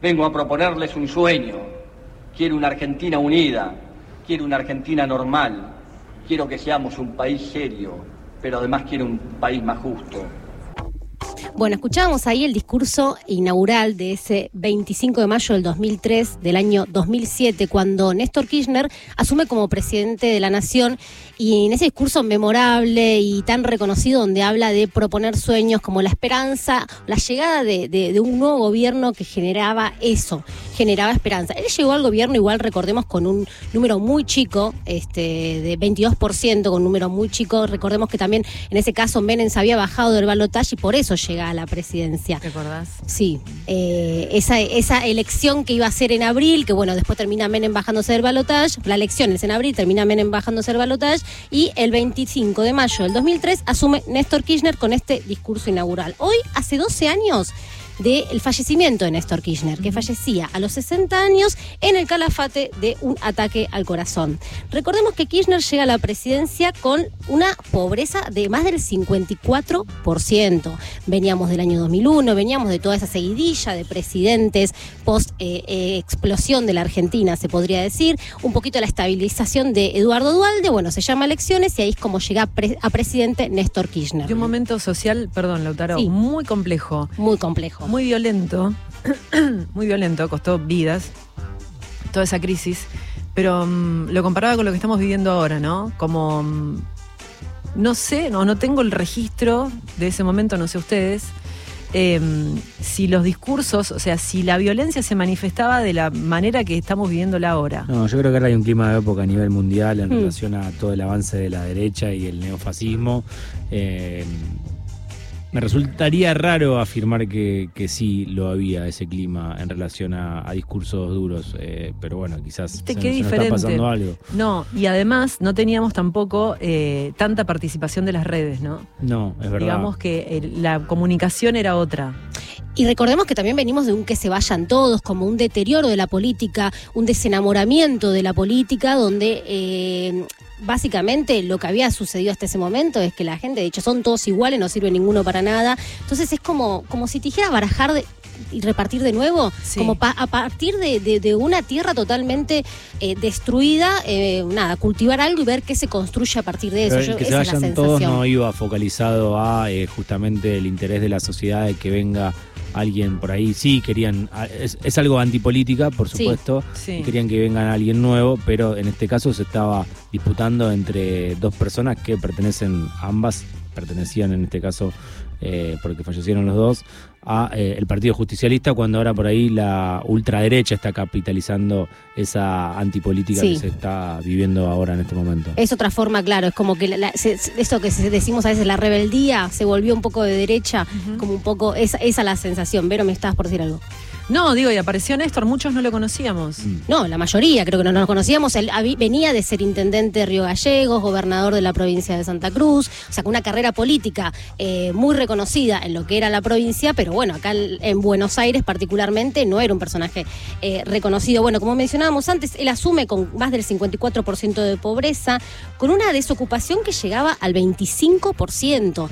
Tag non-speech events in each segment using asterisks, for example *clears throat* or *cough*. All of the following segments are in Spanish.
Vengo a proponerles un sueño. Quiero una Argentina unida, quiero una Argentina normal, quiero que seamos un país serio, pero además quiero un país más justo. Bueno, escuchábamos ahí el discurso inaugural de ese 25 de mayo del 2003, del año 2007, cuando Néstor Kirchner asume como presidente de la Nación y en ese discurso memorable y tan reconocido donde habla de proponer sueños como la esperanza, la llegada de, un nuevo gobierno que generaba eso, generaba esperanza. Él llegó al gobierno igual, recordemos, con un número muy chico, este, de 22%, con un número muy chico. Recordemos que también en ese caso Menem se había bajado del balotaje y por eso llega a la presidencia. ¿Te acordás? Sí. Eh, esa, esa elección que iba a ser en abril, que bueno, después termina Menem bajándose del balotaje, la elección es en abril, termina Menem bajándose del balotaje y el 25 de mayo del 2003 asume Néstor Kirchner con este discurso inaugural. Hoy, hace 12 años, del fallecimiento de Néstor Kirchner, que fallecía a los 60 años en el calafate de un ataque al corazón. Recordemos que Kirchner llega a la presidencia con una pobreza de más del 54%. Veníamos del año 2001, veníamos de toda esa seguidilla de presidentes post eh, eh, explosión de la Argentina, se podría decir, un poquito la estabilización de Eduardo Dualde, bueno, se llama elecciones y ahí es como llega a presidente Néstor Kirchner. De un momento social, perdón, Lautaro, muy complejo. Muy complejo muy violento, *clears throat* muy violento, costó vidas, toda esa crisis, pero mm, lo comparaba con lo que estamos viviendo ahora, ¿no? Como, mm, no sé, no, no tengo el registro de ese momento, no sé ustedes, em, si los discursos, o sea, si la violencia se manifestaba de la manera que estamos viviéndola ahora. No, yo creo que ahora hay un clima de época a nivel mundial en mm. relación a todo el avance de la derecha y el neofascismo. Eh, me resultaría raro afirmar que, sí lo había ese clima en relación a, discursos duros, eh, pero bueno, quizás se, qué está pasando algo. No, y además no teníamos tampoco eh, tanta participación de las redes, ¿no? No, es verdad. Digamos que eh, la comunicación era otra. Y recordemos que también venimos de un que se vayan todos, como un deterioro de la política, un desenamoramiento de la política, donde básicamente lo que había sucedido hasta ese momento es que la gente, de hecho, son todos iguales, no sirve ninguno para nada. Entonces es como, como si te dijera barajar y repartir de nuevo, como a partir de, una tierra totalmente eh, destruida, eh, nada, cultivar algo y ver qué se construye a partir de eso. que se vayan todos no iba focalizado a eh, justamente el interés de la sociedad de que venga alguien por ahí. Sí, querían, es, algo antipolítica, por supuesto, querían que venga alguien nuevo, pero en este caso se estaba disputando entre dos personas que pertenecen, ambas pertenecían en este caso, eh, porque fallecieron los dos, a eh, el Partido Justicialista, cuando ahora por ahí la ultraderecha está capitalizando esa antipolítica que se está viviendo ahora en este momento. Es otra forma, claro, es como que esto que decimos a veces, la rebeldía, se volvió un poco de derecha, como un poco, esa, esa la sensación. Vero, me estabas por decir algo. No, digo, y apareció Néstor, muchos no lo conocíamos. Mm. No, la mayoría creo que no, lo conocíamos. Él venía de ser intendente de Río Gallegos, gobernador de la provincia de Santa Cruz, o sea, con una carrera política eh, muy reconocida en lo que era la provincia, pero bueno, acá en Buenos Aires particularmente no era un personaje eh, reconocido. Bueno, como mencionábamos antes, él asume con más del 54% de pobreza, con una desocupación que llegaba al 25%.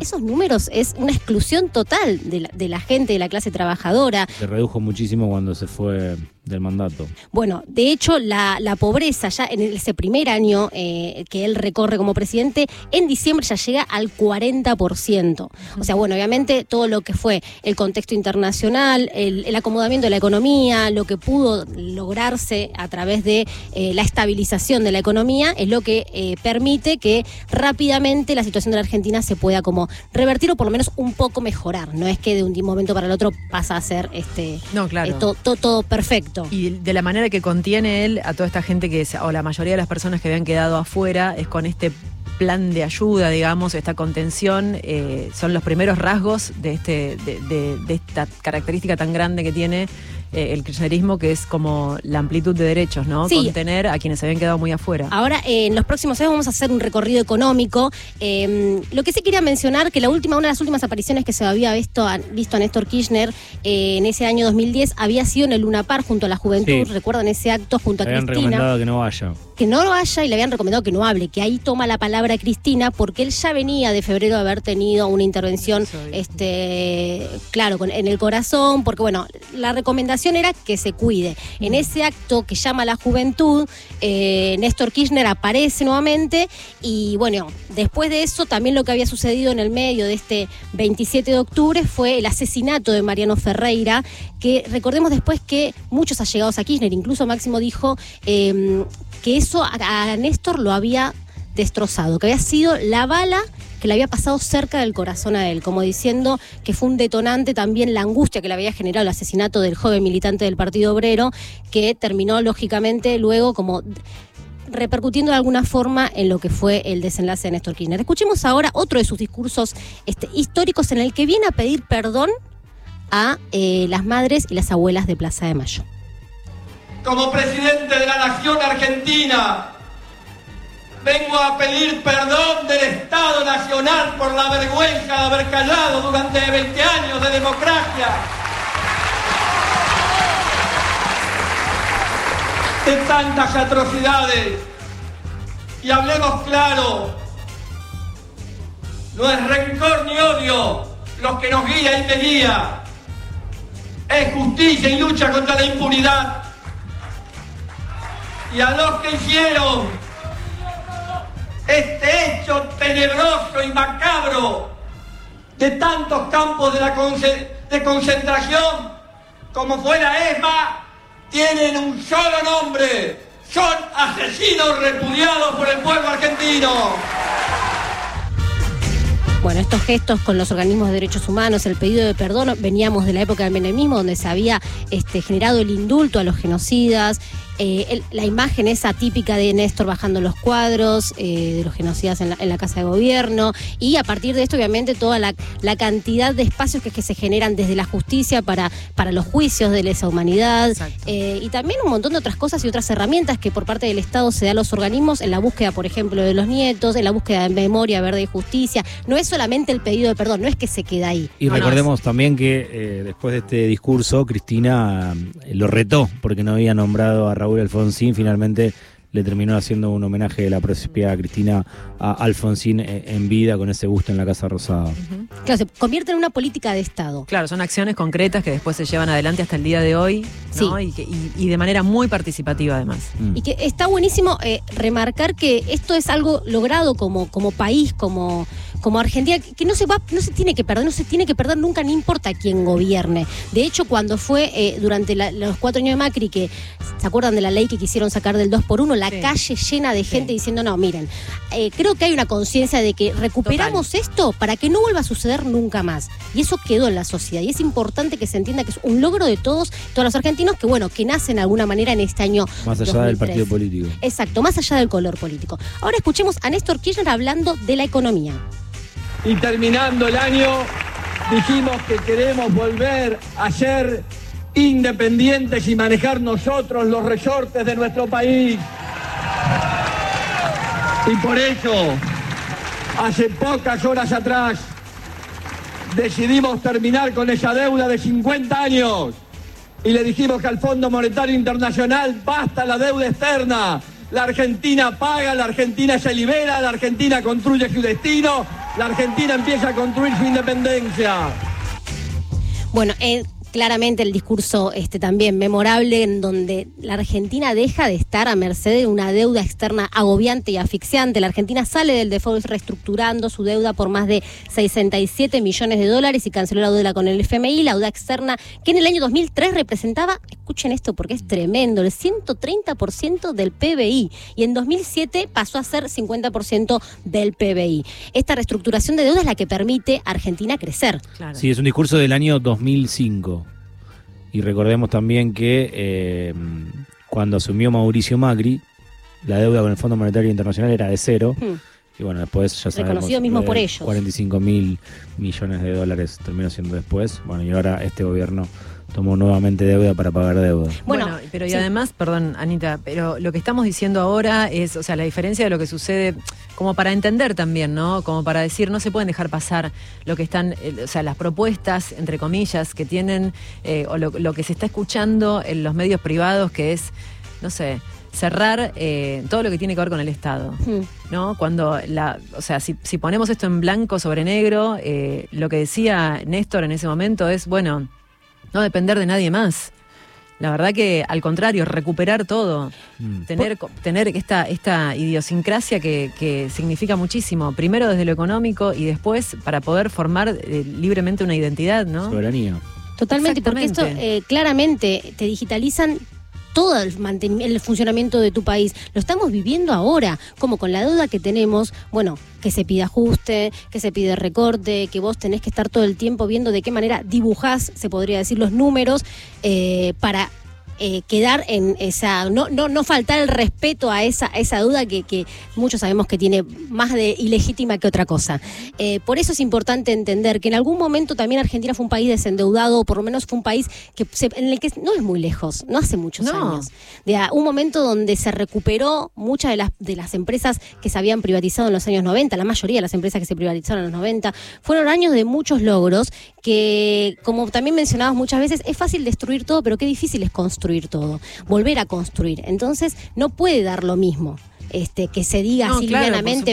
Esos números es una exclusión total de la, gente, de la clase trabajadora redujo muchísimo cuando se fue del mandato. Bueno, de hecho, la, pobreza ya en ese primer año eh, que él recorre como presidente, en diciembre ya llega al 40%. O sea, bueno, obviamente todo lo que fue el contexto internacional, el, acomodamiento de la economía, lo que pudo lograrse a través de eh, la estabilización de la economía, es lo que eh, permite que rápidamente la situación de la Argentina se pueda como revertir o por lo menos un poco mejorar. No es que de un momento para el otro pasa a ser este, no, claro. todo perfecto. Y de la manera que contiene él a toda esta gente que, o la mayoría de las personas que habían quedado afuera, es con este plan de ayuda, digamos, esta contención, eh, son los primeros rasgos de, este, de, esta característica tan grande que tiene eh, el kirchnerismo, que es como la amplitud de derechos, ¿no? Sí. Contener a quienes se habían quedado muy afuera. Ahora, eh, en los próximos años vamos a hacer un recorrido económico. Eh, lo que sí quería mencionar, que la última, una de las últimas apariciones que se había visto a, visto a Néstor Kirchner eh, en ese año 2010 había sido en el Luna Par junto a la juventud. Sí. ¿Recuerdan ese acto junto a Le habían Cristina? recomendado que no vaya. que no lo haya y le habían recomendado que no hable, que ahí toma la palabra Cristina porque él ya venía de febrero de haber tenido una intervención, este, claro, con- en el corazón, porque bueno, la recomendación era que se cuide. En ese acto que llama a la juventud, eh, Néstor Kirchner aparece nuevamente y bueno, después de eso también lo que había sucedido en el medio de este 27 de octubre fue el asesinato de Mariano Ferreira, que recordemos después que muchos allegados a Kirchner, incluso Máximo dijo eh, que eso a, a Néstor lo había destrozado, que había sido la bala le había pasado cerca del corazón a él, como diciendo que fue un detonante también la angustia que le había generado el asesinato del joven militante del Partido Obrero, que terminó lógicamente luego como repercutiendo de alguna forma en lo que fue el desenlace de Néstor Kirchner. Escuchemos ahora otro de sus discursos este, históricos en el que viene a pedir perdón a eh, las madres y las abuelas de Plaza de Mayo. Como presidente de la Nación Argentina, vengo a pedir perdón del Estado Nacional por la vergüenza de haber callado durante 20 años de democracia. De tantas atrocidades. Y hablemos claro, no es rencor ni odio lo que nos guía y me guía. Es justicia y lucha contra la impunidad y a los que hicieron este hecho tenebroso y macabro de tantos campos de, concentración como fue la ESMA, tienen un solo nombre. Son asesinos repudiados por el pueblo argentino. Bueno, estos gestos con los organismos de derechos humanos, el pedido de perdón, veníamos de la época del menemismo, donde se había este, generado el indulto a los genocidas. Eh, el- la imagen esa típica de Néstor bajando los cuadros eh, de los genocidas en la, en la Casa de Gobierno. Y a partir de esto, obviamente, toda la, la cantidad de espacios que, que se generan desde la justicia para, para los juicios de lesa humanidad. Eh, y también un montón de otras cosas y otras herramientas que por parte del Estado se da a los organismos en la búsqueda, por ejemplo, de los nietos, en la búsqueda de memoria, verde y justicia. No es solamente el pedido de perdón, no es que se queda ahí. Y No, no, recordemos también que eh, después de este discurso, Cristina eh, lo retó porque no había nombrado a Raúl Alfonsín. Finalmente le terminó haciendo un homenaje de la propia Cristina a Alfonsín eh, en vida con ese busto en la Casa Rosada. Claro, se convierte en una política de Estado. Claro, son acciones concretas que después se llevan adelante hasta el día de hoy, ¿no? Sí. Y, que- y- y de manera muy participativa además. Mm. Y que está buenísimo eh, remarcar que esto es algo logrado como, como país, como, como Argentina, que no se va, no se tiene que perder, no se tiene que perder nunca, no importa quién gobierne. De hecho, cuando fue eh, durante la- los cuatro años de Macri, que se acuerdan de la ley que quisieron sacar del 2 por 1 la Sí. calle llena de gente diciendo, no, miren, eh, creo que hay una conciencia de que recuperamos esto para que no vuelva a suceder nunca más. Y eso quedó en la sociedad. Y es importante que se entienda que es un logro de todos, todos los argentinos, que bueno, que nacen de alguna manera en este año. Más allá del 2003. partido político. Exacto, más allá del color político. Ahora escuchemos a Néstor Kirchner hablando de la economía. Y terminando el año, dijimos que queremos volver a ser independientes y manejar nosotros los resortes de nuestro país. Y por eso, hace pocas horas atrás, decidimos terminar con esa deuda de 50 años. Y le dijimos que al Fondo Monetario Internacional basta la deuda externa. La Argentina paga, la Argentina se libera, la Argentina construye su destino, la Argentina empieza a construir su independencia. Bueno, eh, claramente el discurso este, también memorable en donde la Argentina deja de estar a merced de una deuda externa agobiante y asfixiante. La Argentina sale del default reestructurando su deuda por más de 67 millones de dólares y canceló la deuda con el FMI, la deuda externa que en el año 2003 representaba, escuchen esto porque es tremendo, el 130% del PBI y en 2007 pasó a ser 50% del PBI. Esta reestructuración de deuda es la que permite a Argentina crecer. Claro. Sí, es un discurso del año 2005. Y recordemos también que eh, cuando asumió Mauricio Macri, la deuda con el Fondo Monetario Internacional era de cero. Hmm. Y bueno, después ya sabemos. Reconocido mismo por ellos. 45 mil millones de dólares terminó siendo después. Bueno, y ahora este gobierno tomó nuevamente deuda para pagar deuda. Bueno, pero y además, perdón, Anita, pero lo que estamos diciendo ahora es, o sea, la diferencia de lo que sucede, como para entender también, ¿no? Como para decir, no se pueden dejar pasar lo que están, eh, o sea, las propuestas, entre comillas, que tienen, eh, o lo, que se está escuchando en los medios privados, que es, no sé, cerrar eh, todo lo que tiene que ver con el Estado. Hmm. ¿no? Cuando la, o sea, si, si ponemos esto en blanco sobre negro, lo que decía Néstor en ese momento es, bueno, no depender de nadie más. La verdad que al contrario, recuperar todo, mm. tener, tener esta, esta idiosincrasia que, significa muchísimo, primero desde lo económico y después para poder formar eh, libremente una identidad, ¿no? Soberanía. Totalmente, porque esto eh, claramente te digitalizan todo el, el funcionamiento de tu país. Lo estamos viviendo ahora, como con la deuda que tenemos, bueno, que se pide ajuste, que se pide recorte, que vos tenés que estar todo el tiempo viendo de qué manera dibujás, se podría decir, los números eh, para eh, quedar en esa, no, no, no faltar el respeto a esa, esa duda que, que, muchos sabemos que tiene más de ilegítima que otra cosa. Eh, por eso es importante entender que en algún momento también Argentina fue un país desendeudado, o por lo menos fue un país que en el que no es muy lejos, no hace muchos años. De un momento donde se recuperó muchas de las, de las empresas que se habían privatizado en los años 90, la mayoría de las empresas que se privatizaron en los 90, fueron años de muchos logros que, como también mencionabas muchas veces, es fácil destruir todo, pero qué difícil es construir todo, volver a construir. Entonces, no puede dar lo mismo. Este, que se diga así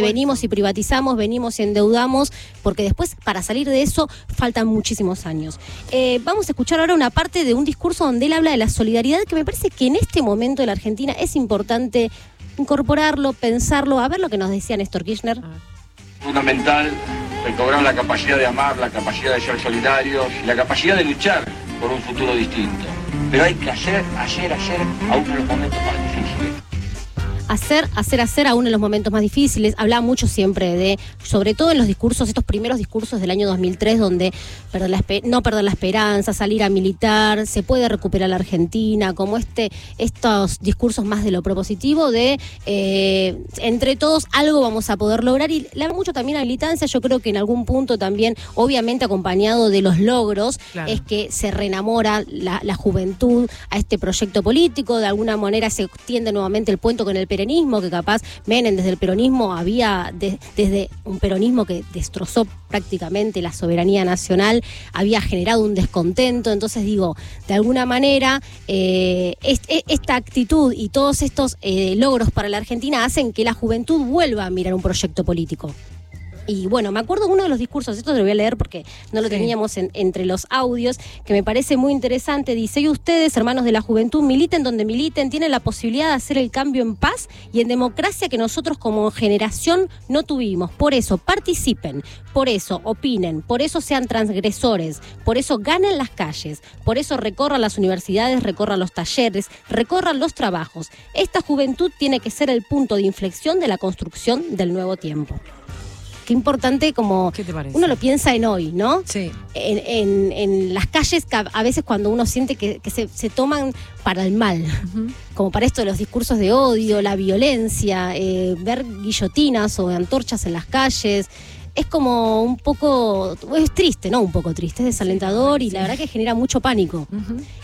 venimos y privatizamos, venimos y endeudamos, porque después para salir de eso faltan muchísimos años. Eh, vamos a escuchar ahora una parte de un discurso donde él habla de la solidaridad, que me parece que en este momento de la Argentina es importante incorporarlo, pensarlo, a ver lo que nos decía Néstor Kirchner. Fundamental recobrar la capacidad de amar, la capacidad de ser solidarios, la capacidad de luchar por un futuro distinto. Pero hay que hacer, hacer, hacer, aún en los momentos más difíciles hacer, hacer, hacer aún en los momentos más difíciles. Hablaba mucho siempre de, sobre todo en los discursos, estos primeros discursos del año 2003, donde no perder la esperanza, salir a militar, se puede recuperar la Argentina, como este, estos discursos más de lo propositivo, de eh, entre todos algo vamos a poder lograr. Y le habla mucho también a militancia, yo creo que en algún punto también, obviamente acompañado de los logros, es que se reenamora la, la juventud a este proyecto político, de alguna manera se extiende nuevamente el puente con el que capaz Menem desde el peronismo había, desde un peronismo que destrozó prácticamente la soberanía nacional, había generado un descontento. Entonces digo, de alguna manera, eh, e, esta actitud y todos estos eh, logros para la Argentina hacen que la juventud vuelva a mirar un proyecto político. Y bueno, me acuerdo uno de los discursos, esto te lo voy a leer porque no lo teníamos entre los audios, que me parece muy interesante. Dice, y ustedes, hermanos de la juventud, militen donde militen, tienen la posibilidad de hacer el cambio en paz y en democracia que nosotros como generación no tuvimos. Por eso, participen, por eso, opinen, por eso sean transgresores, por eso ganen las calles, por eso recorran las universidades, recorran los talleres, recorran los trabajos. Esta juventud tiene que ser el punto de inflexión de la construcción del nuevo tiempo qué importante como uno lo piensa en hoy, ¿no? Sí. En, las calles, a veces cuando uno siente que, se, toman para el mal, como para esto de los discursos de odio, la violencia, eh, ver guillotinas o antorchas en las calles. Es como un poco, es triste, ¿no? Un poco triste, es desalentador y la verdad que genera mucho pánico.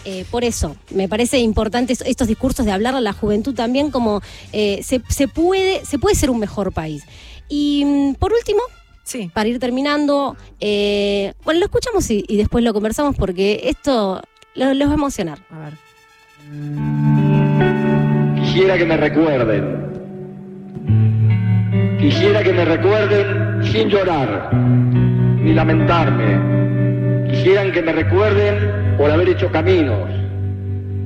Eh, por eso, me parece importante estos discursos de hablar a la juventud también como eh, se, se, puede, se puede ser un mejor país. Y mm, por último, sí. para ir terminando, eh, bueno, lo escuchamos y, después lo conversamos porque esto los va a emocionar. A ver. Quisiera que me recuerden. Quisiera que me recuerden sin llorar ni lamentarme. Quisieran que me recuerden por haber hecho caminos,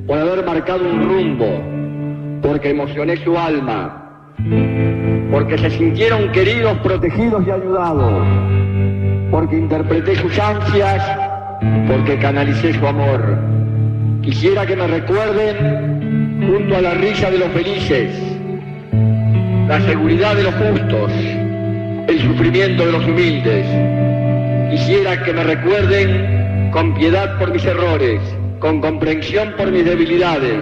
por haber marcado un rumbo, porque emocioné su alma porque se sintieron queridos, protegidos y ayudados, porque interpreté sus ansias, porque canalicé su amor. Quisiera que me recuerden junto a la risa de los felices, la seguridad de los justos, el sufrimiento de los humildes. Quisiera que me recuerden con piedad por mis errores, con comprensión por mis debilidades,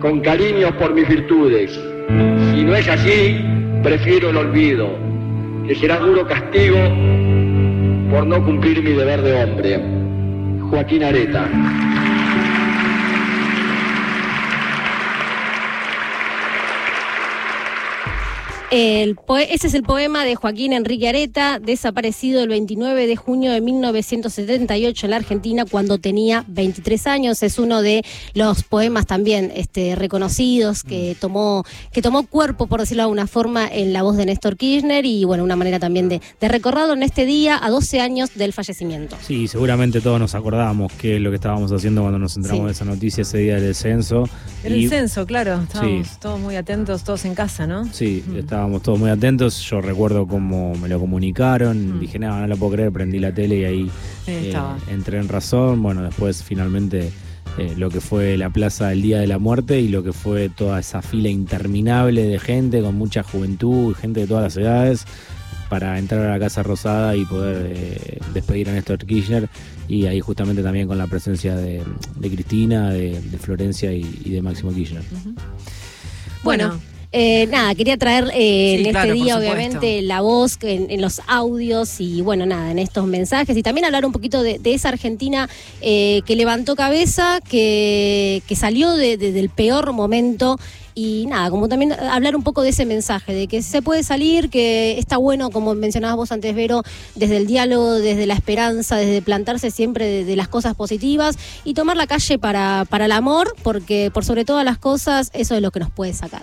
con cariño por mis virtudes. Si no es así, prefiero el olvido, que será duro castigo por no cumplir mi deber de hombre. Joaquín Areta. El ese es el poema de Joaquín Enrique Areta, desaparecido el 29 de junio de 1978 en la Argentina cuando tenía 23 años. Es uno de los poemas también este, reconocidos que mm. tomó, que tomó cuerpo, por decirlo de alguna forma, en la voz de Néstor Kirchner y bueno, una manera también de, de recordarlo en este día a 12 años del fallecimiento. Sí, seguramente todos nos acordamos qué es lo que estábamos haciendo cuando nos enteramos de esa noticia ese día del censo. El censo, claro. Estábamos todos muy atentos, todos en casa, ¿no? Sí, estábamos todos muy atentos. Yo recuerdo cómo me lo comunicaron. Mm. Dije, no, no lo puedo creer. Prendí la tele y ahí eh, entré en razón. Bueno, después finalmente eh, lo que fue la plaza del Día de la Muerte y lo que fue toda esa fila interminable de gente con mucha juventud y gente de todas las edades para entrar a la Casa Rosada y poder eh, despedir a Néstor Kirchner y ahí justamente también con la presencia de, Cristina, de, Florencia y, de Máximo Kirchner. Bueno eh, nada, quería traer eh, en este día, obviamente, la voz en, los audios y, bueno, nada, en estos mensajes. Y también hablar un poquito de, esa Argentina eh, que levantó cabeza, que, salió del peor momento. Y nada, como también hablar un poco de ese mensaje, de que se puede salir, que está bueno, como mencionabas vos antes, Vero, desde el diálogo, desde la esperanza, desde plantarse siempre de, las cosas positivas y tomar la calle para, para el amor, porque por sobre todas las cosas eso es lo que nos puede sacar.